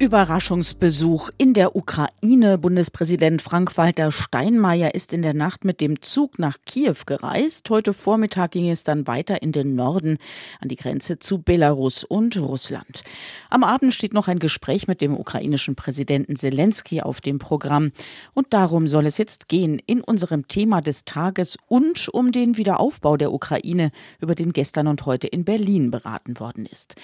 Überraschungsbesuch in der Ukraine. Bundespräsident Frank-Walter Steinmeier ist in der Nacht mit dem Zug nach Kiew gereist. Heute Vormittag ging es dann weiter in den Norden an die Grenze zu Belarus und Russland. Am Abend steht noch ein Gespräch mit dem ukrainischen Präsidenten Zelensky auf dem Programm. Und darum soll es jetzt gehen in unserem Thema des Tages und um den Wiederaufbau der Ukraine, über den gestern und heute in Berlin beraten worden ist.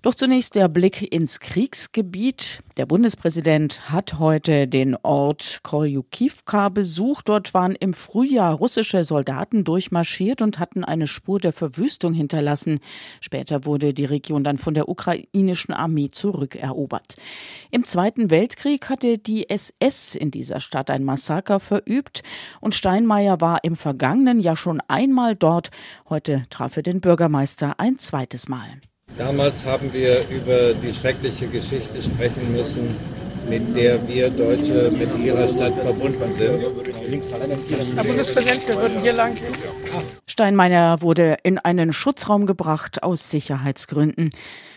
Doch zunächst der Blick ins Kriegsgebiet. Der Bundespräsident hat heute den Ort Koryukivka besucht. Dort waren im Frühjahr russische Soldaten durchmarschiert und hatten eine Spur der Verwüstung hinterlassen. Später wurde die Region dann von der ukrainischen Armee zurückerobert. Im Zweiten Weltkrieg hatte die SS in dieser Stadt ein Massaker verübt und Steinmeier war im vergangenen Jahr schon einmal dort. Heute traf er den Bürgermeister ein zweites Mal. Damals haben wir über die schreckliche Geschichte sprechen müssen, mit der wir Deutsche mit ihrer Stadt verbunden sind. Herr Bundespräsident, wir würden hier lang. Steinmeier wurde in einen Schutzraum gebracht aus Sicherheitsgründen.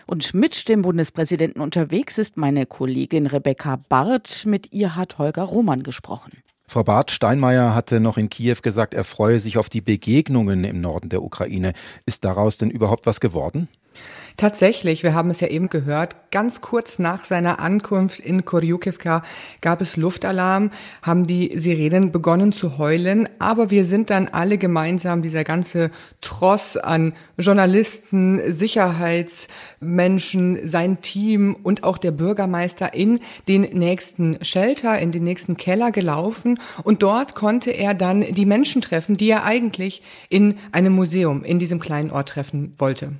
Und mit dem Bundespräsidenten unterwegs ist meine Kollegin Rebecca Barth. Mit ihr hat Holger Roman gesprochen. Frau Barth, Steinmeier hatte noch in Kiew gesagt, er freue sich auf die Begegnungen im Norden der Ukraine. Ist daraus denn überhaupt was geworden? Tatsächlich, wir haben es ja eben gehört, ganz kurz nach seiner Ankunft in Koryukivka gab es Luftalarm, haben die Sirenen begonnen zu heulen, aber wir sind dann alle gemeinsam, dieser ganze Tross an Journalisten, Sicherheitsmenschen, sein Team und auch der Bürgermeister in den nächsten Shelter, in den nächsten Keller gelaufen und dort konnte er dann die Menschen treffen, die er eigentlich in einem Museum in diesem kleinen Ort treffen wollte.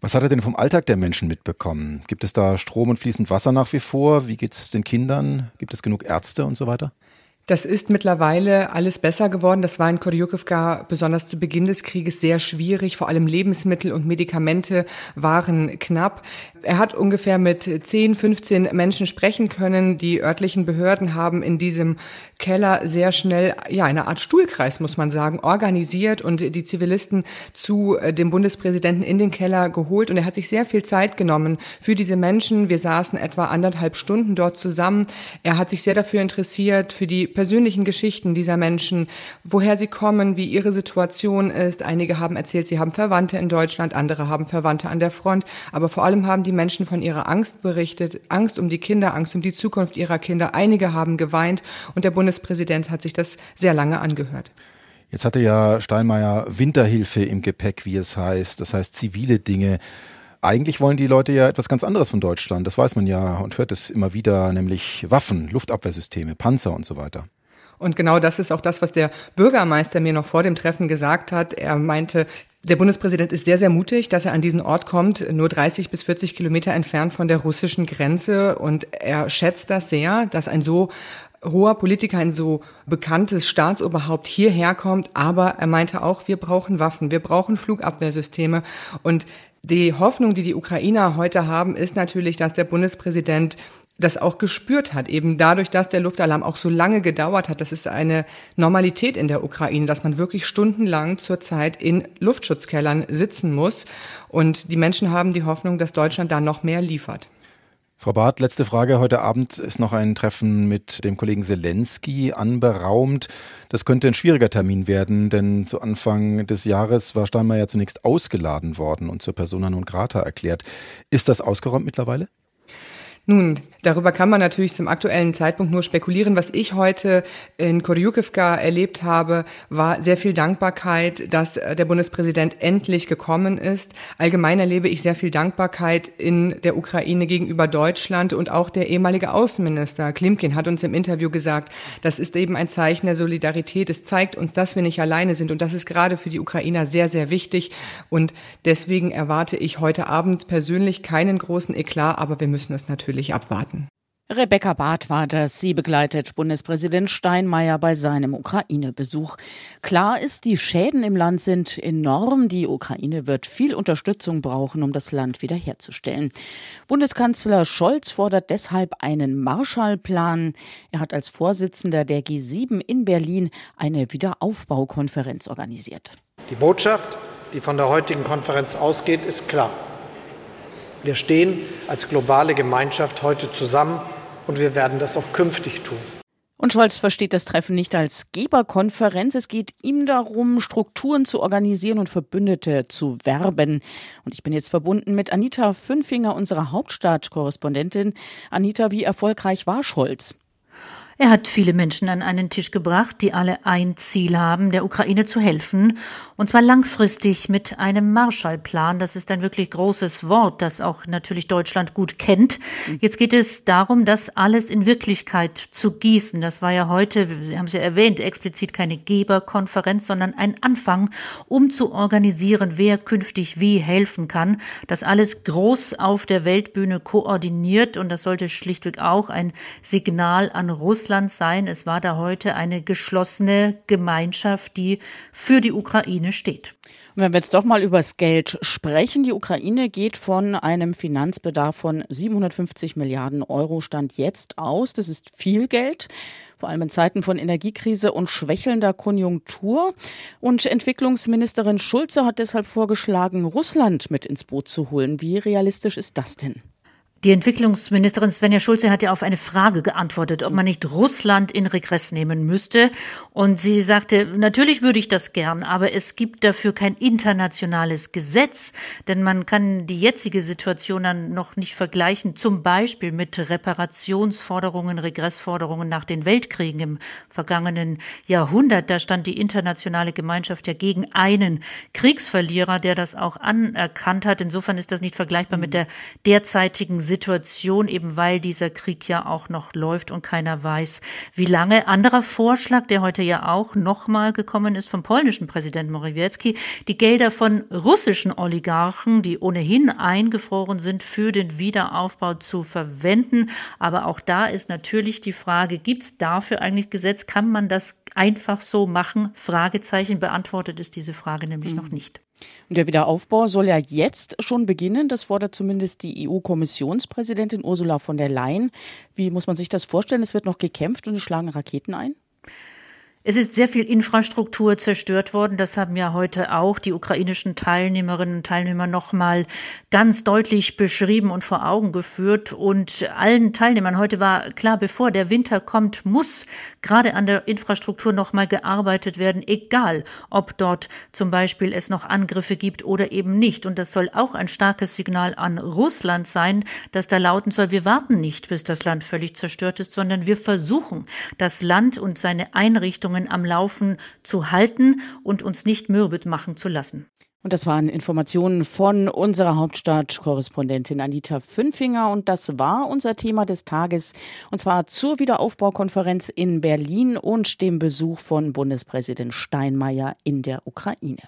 Was hat er denn vom Alltag der Menschen mitbekommen? Gibt es da Strom und fließend Wasser nach wie vor? Wie geht es den Kindern? Gibt es genug Ärzte und so weiter? Das ist mittlerweile alles besser geworden. Das war in Koryukivka besonders zu Beginn des Krieges sehr schwierig. Vor allem Lebensmittel und Medikamente waren knapp. Er hat ungefähr mit 10, 15 Menschen sprechen können. Die örtlichen Behörden haben in diesem Keller sehr schnell, ja, eine Art Stuhlkreis, muss man sagen, organisiert und die Zivilisten zu äh, dem Bundespräsidenten in den Keller geholt. Und er hat sich sehr viel Zeit genommen für diese Menschen. Wir saßen etwa anderthalb Stunden dort zusammen. Er hat sich sehr dafür interessiert, für die persönlichen Geschichten dieser Menschen, woher sie kommen, wie ihre Situation ist. Einige haben erzählt, sie haben Verwandte in Deutschland, andere haben Verwandte an der Front, aber vor allem haben die Menschen von ihrer Angst berichtet, Angst um die Kinder, Angst um die Zukunft ihrer Kinder. Einige haben geweint und der Bundespräsident hat sich das sehr lange angehört. Jetzt hatte ja Steinmeier Winterhilfe im Gepäck, wie es heißt, das heißt zivile Dinge. Eigentlich wollen die Leute ja etwas ganz anderes von Deutschland. Das weiß man ja und hört es immer wieder, nämlich Waffen, Luftabwehrsysteme, Panzer und so weiter. Und genau das ist auch das, was der Bürgermeister mir noch vor dem Treffen gesagt hat. Er meinte, der Bundespräsident ist sehr, sehr mutig, dass er an diesen Ort kommt, nur 30 bis 40 Kilometer entfernt von der russischen Grenze. Und er schätzt das sehr, dass ein so hoher Politiker, ein so bekanntes Staatsoberhaupt hierher kommt. Aber er meinte auch, wir brauchen Waffen, wir brauchen Flugabwehrsysteme. Und die Hoffnung, die die Ukrainer heute haben, ist natürlich, dass der Bundespräsident das auch gespürt hat, eben dadurch, dass der Luftalarm auch so lange gedauert hat. Das ist eine Normalität in der Ukraine, dass man wirklich stundenlang zurzeit in Luftschutzkellern sitzen muss. Und die Menschen haben die Hoffnung, dass Deutschland da noch mehr liefert. Frau Barth, letzte Frage. Heute Abend ist noch ein Treffen mit dem Kollegen Zelensky anberaumt. Das könnte ein schwieriger Termin werden, denn zu Anfang des Jahres war Steinmeier zunächst ausgeladen worden und zur Persona non grata erklärt. Ist das ausgeräumt mittlerweile? Nun, darüber kann man natürlich zum aktuellen Zeitpunkt nur spekulieren. Was ich heute in Koryukivka erlebt habe, war sehr viel Dankbarkeit, dass äh, der Bundespräsident endlich gekommen ist. Allgemein erlebe ich sehr viel Dankbarkeit in der Ukraine gegenüber Deutschland und auch der ehemalige Außenminister Klimkin hat uns im Interview gesagt, das ist eben ein Zeichen der Solidarität. Es zeigt uns, dass wir nicht alleine sind und das ist gerade für die Ukrainer sehr, sehr wichtig und deswegen erwarte ich heute Abend persönlich keinen großen Eklat, aber wir müssen es natürlich natürlich abwarten. Rebecca Barth war das. Sie begleitet Bundespräsident Steinmeier bei seinem Ukraine-Besuch. Klar ist, die Schäden im Land sind enorm. Die Ukraine wird viel Unterstützung brauchen, um das Land wiederherzustellen. Bundeskanzler Scholz fordert deshalb einen Marshallplan. Er hat als Vorsitzender der G7 in Berlin eine Wiederaufbaukonferenz organisiert. Die Botschaft, die von der heutigen Konferenz ausgeht, ist klar. Wir stehen als globale Gemeinschaft heute zusammen und wir werden das auch künftig tun. Und Scholz versteht das Treffen nicht als Geberkonferenz. Es geht ihm darum, Strukturen zu organisieren und Verbündete zu werben. Und ich bin jetzt verbunden mit Anita Fünfinger, unserer Hauptstadtkorrespondentin. Anita, wie erfolgreich war Scholz? Er hat viele Menschen an einen Tisch gebracht, die alle ein Ziel haben, der Ukraine zu helfen, und zwar langfristig mit einem Marshallplan. Das ist ein wirklich großes Wort, das auch natürlich Deutschland gut kennt. Jetzt geht es darum, das alles in Wirklichkeit zu gießen. Das war ja heute, Sie haben es ja erwähnt, explizit keine Geberkonferenz, sondern ein Anfang, um zu organisieren, wer künftig wie helfen kann. Das alles groß auf der Weltbühne koordiniert und das sollte schlichtweg auch ein Signal an Russland Russlands sein. Es war da heute eine geschlossene Gemeinschaft, die für die Ukraine steht. Und wenn wir jetzt doch mal über das Geld sprechen, die Ukraine geht von einem Finanzbedarf von 750 Milliarden Euro Stand jetzt aus. Das ist viel Geld vor allem in Zeiten von Energiekrise und schwächelnder Konjunktur. Und Entwicklungsministerin Schulze hat deshalb vorgeschlagen, Russland mit ins Boot zu holen. Wie realistisch ist das denn? Die Entwicklungsministerin Svenja Schulze hat ja auf eine Frage geantwortet, ob man nicht Russland in Regress nehmen müsste. Und sie sagte, natürlich würde ich das gern, aber es gibt dafür kein internationales Gesetz, denn man kann die jetzige Situation dann noch nicht vergleichen, zum Beispiel mit Reparationsforderungen, Regressforderungen nach den Weltkriegen im vergangenen Jahrhundert. Da stand die internationale Gemeinschaft ja gegen einen Kriegsverlierer, der das auch anerkannt hat. Insofern ist das nicht vergleichbar mit der derzeitigen Situation, eben weil dieser Krieg ja auch noch läuft und keiner weiß, wie lange. Anderer Vorschlag, der heute ja auch nochmal gekommen ist vom polnischen Präsidenten Morawiecki, die Gelder von russischen Oligarchen, die ohnehin eingefroren sind, für den Wiederaufbau zu verwenden. Aber auch da ist natürlich die Frage, gibt es dafür eigentlich Gesetz? Kann man das einfach so machen? Fragezeichen beantwortet ist diese Frage nämlich mhm. noch nicht. Und der Wiederaufbau soll ja jetzt schon beginnen. Das fordert zumindest die EU-Kommissionspräsidentin Ursula von der Leyen. Wie muss man sich das vorstellen? Es wird noch gekämpft und es schlagen Raketen ein? Es ist sehr viel Infrastruktur zerstört worden. Das haben ja heute auch die ukrainischen Teilnehmerinnen und Teilnehmer nochmal ganz deutlich beschrieben und vor Augen geführt. Und allen Teilnehmern heute war klar, bevor der Winter kommt, muss gerade an der Infrastruktur nochmal gearbeitet werden, egal ob dort zum Beispiel es noch Angriffe gibt oder eben nicht. Und das soll auch ein starkes Signal an Russland sein, dass da lauten soll, wir warten nicht, bis das Land völlig zerstört ist, sondern wir versuchen, das Land und seine Einrichtungen am Laufen zu halten und uns nicht mürbe machen zu lassen. Und das waren Informationen von unserer Hauptstadtkorrespondentin Anita Fünfinger. Und das war unser Thema des Tages. Und zwar zur Wiederaufbaukonferenz in Berlin und dem Besuch von Bundespräsident Steinmeier in der Ukraine.